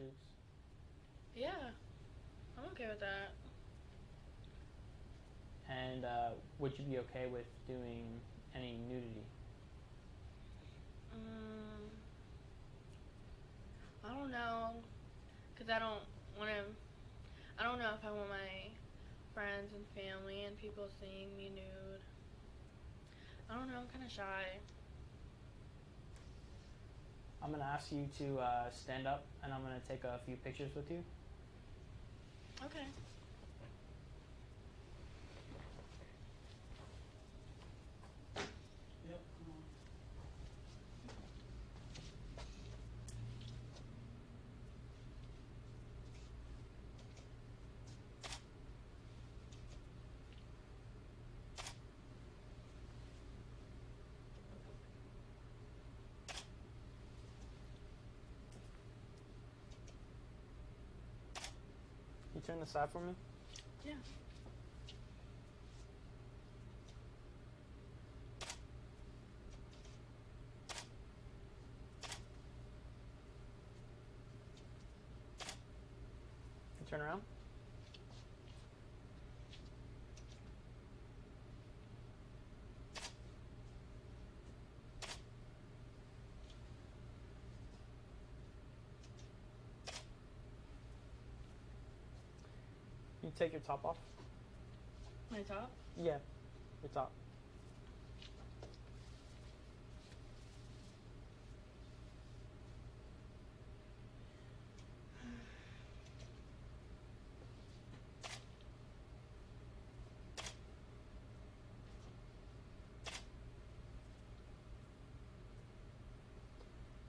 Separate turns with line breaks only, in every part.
pictures?
Yeah, I'm okay with that.
And uh, would you be okay with doing any nudity?
Um, I don't know, cause I don't want to. I don't know if I want my friends and family and people seeing me nude. I don't know. I'm kind of shy.
I'm gonna ask you to uh, stand up, and I'm gonna take a few pictures with you.
Okay.
You turn the side for me?
Yeah.
Turn around? You take your top off?
My top.
Yeah, your top.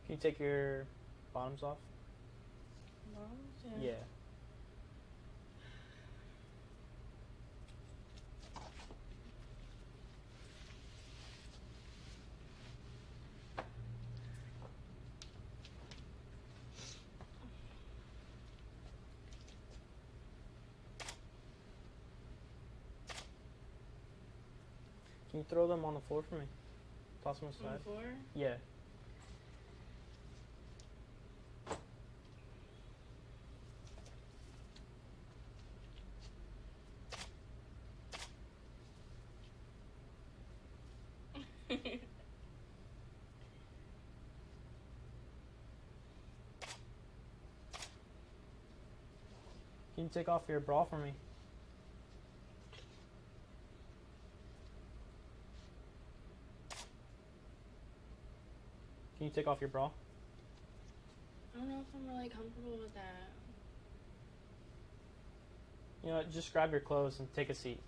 Can you take your bottoms off?
Bottoms,
Yeah. Can you throw them on the floor for me? Toss them
On the floor.
Yeah. Can you take off your bra for me? Can you take off your bra?
I don't know if I'm really comfortable with that.
You know? Just grab your clothes and take a seat.